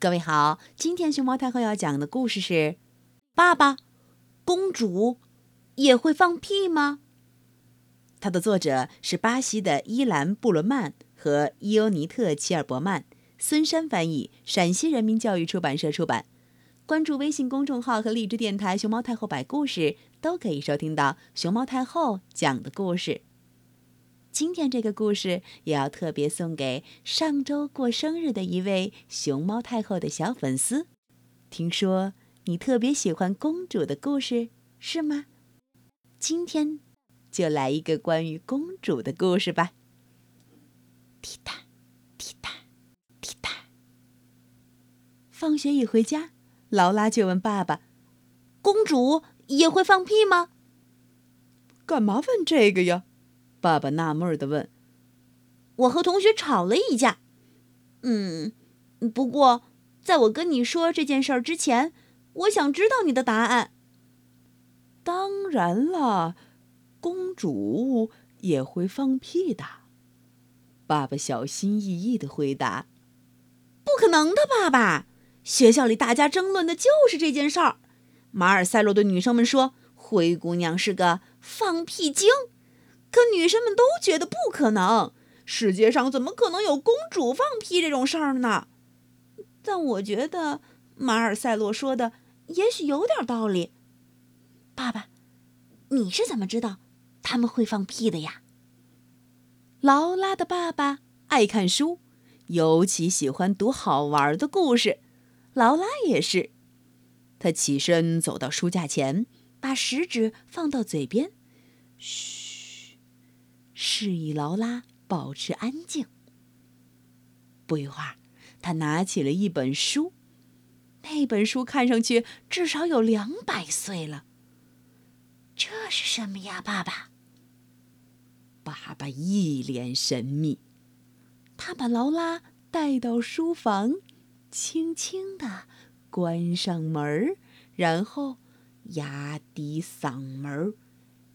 各位好，今天熊猫太后要讲的故事是《爸爸，公主也会放屁吗》。它的作者是巴西的伊兰·布伦曼和伊欧尼特·齐尔伯曼，孙山翻译，陕西人民教育出版社出版。关注微信公众号和荔枝电台“熊猫太后摆故事”，都可以收听到熊猫太后讲的故事。今天这个故事也要特别送给上周过生日的一位熊猫太后的小粉丝。听说你特别喜欢公主的故事，是吗？今天就来一个关于公主的故事吧。滴答，滴答，滴答。放学一回家，劳拉就问爸爸：“公主也会放屁吗？”干嘛问这个呀？爸爸纳闷的问：“我和同学吵了一架，嗯，不过在我跟你说这件事儿之前，我想知道你的答案。”当然了，公主也会放屁的。爸爸小心翼翼的回答：“不可能的，爸爸！学校里大家争论的就是这件事儿。马尔塞洛对女生们说，灰姑娘是个放屁精。”可女生们都觉得不可能，世界上怎么可能有公主放屁这种事儿呢？但我觉得马尔塞洛说的也许有点道理。爸爸，你是怎么知道他们会放屁的呀？劳拉的爸爸爱看书，尤其喜欢读好玩的故事。劳拉也是，他起身走到书架前，把食指放到嘴边，嘘。示意劳拉保持安静。不一会儿，他拿起了一本书，那本书看上去至少有两百岁了。这是什么呀，爸爸？爸爸一脸神秘。他把劳拉带到书房，轻轻地关上门然后压低嗓门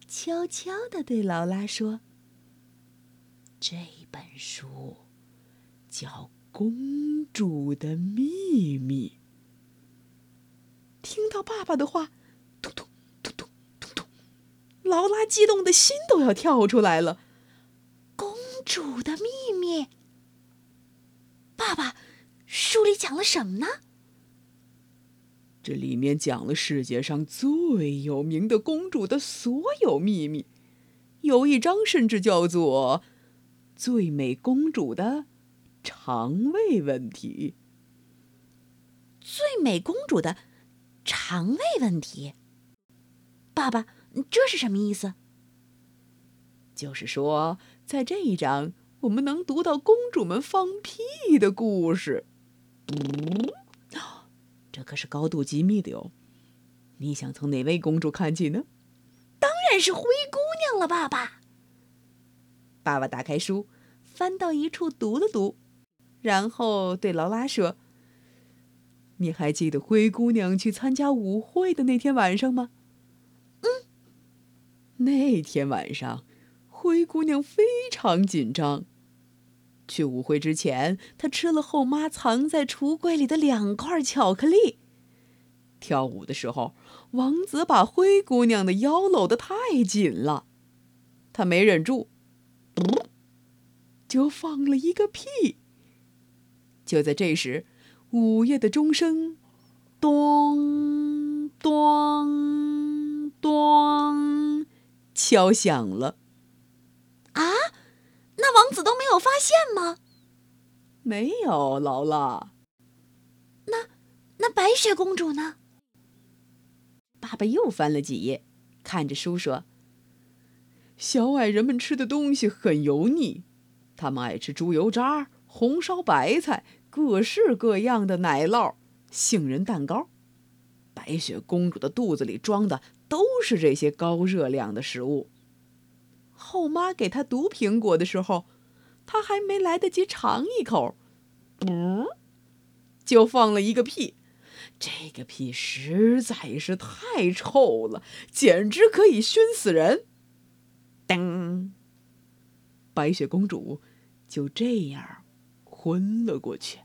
悄悄地对劳拉说。这本书叫《公主的秘密》。听到爸爸的话，突突突突突突，劳拉激动的心都要跳出来了。公主的秘密，爸爸，书里讲了什么呢？这里面讲了世界上最有名的公主的所有秘密，有一章甚至叫做。最美公主的肠胃问题。最美公主的肠胃问题。爸爸，这是什么意思？就是说，在这一章，我们能读到公主们放屁的故事。这可是高度机密的哟。你想从哪位公主看起呢？当然是灰姑娘了，爸爸。爸爸打开书，翻到一处读了读，然后对劳拉说：“你还记得灰姑娘去参加舞会的那天晚上吗？”“嗯。”那天晚上，灰姑娘非常紧张。去舞会之前，她吃了后妈藏在橱柜里的两块巧克力。跳舞的时候，王子把灰姑娘的腰搂得太紧了，她没忍住。就放了一个屁。就在这时，午夜的钟声，咚咚咚，敲响了。啊，那王子都没有发现吗？没有，劳拉。那那白雪公主呢？爸爸又翻了几页，看着书说。小矮人们吃的东西很油腻，他们爱吃猪油渣、红烧白菜、各式各样的奶酪、杏仁蛋糕。白雪公主的肚子里装的都是这些高热量的食物。后妈给她毒苹果的时候，她还没来得及尝一口，嗯，就放了一个屁。这个屁实在是太臭了，简直可以熏死人。噔！白雪公主就这样昏了过去。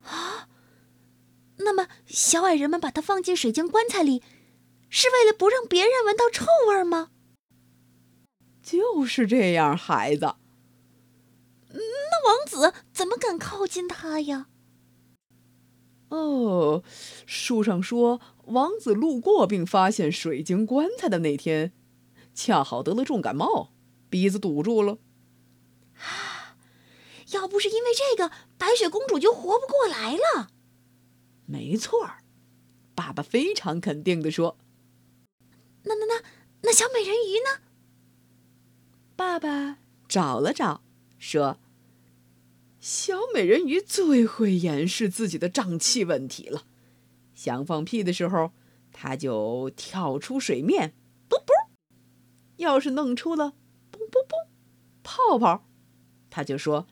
啊！那么，小矮人们把她放进水晶棺材里，是为了不让别人闻到臭味吗？就是这样，孩子。那王子怎么敢靠近她呀？哦，书上说，王子路过并发现水晶棺材的那天，恰好得了重感冒，鼻子堵住了。啊！要不是因为这个，白雪公主就活不过来了。没错儿，爸爸非常肯定地说。那那那那小美人鱼呢？爸爸找了找，说：“小美人鱼最会掩饰自己的胀气问题了。想放屁的时候，它就跳出水面，啵啵；要是弄出了泡泡，他就说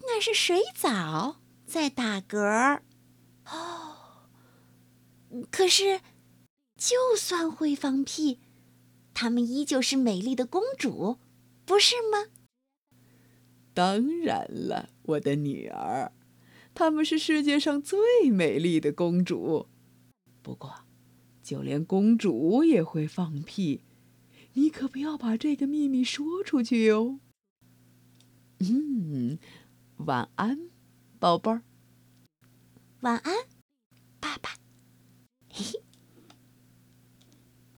那是水藻在打嗝。哦，可是，就算会放屁，她们依旧是美丽的公主。”不是吗？当然了，我的女儿，她们是世界上最美丽的公主。不过，就连公主也会放屁，你可不要把这个秘密说出去哟。嗯晚安宝贝儿。晚安爸爸。嘿嘿。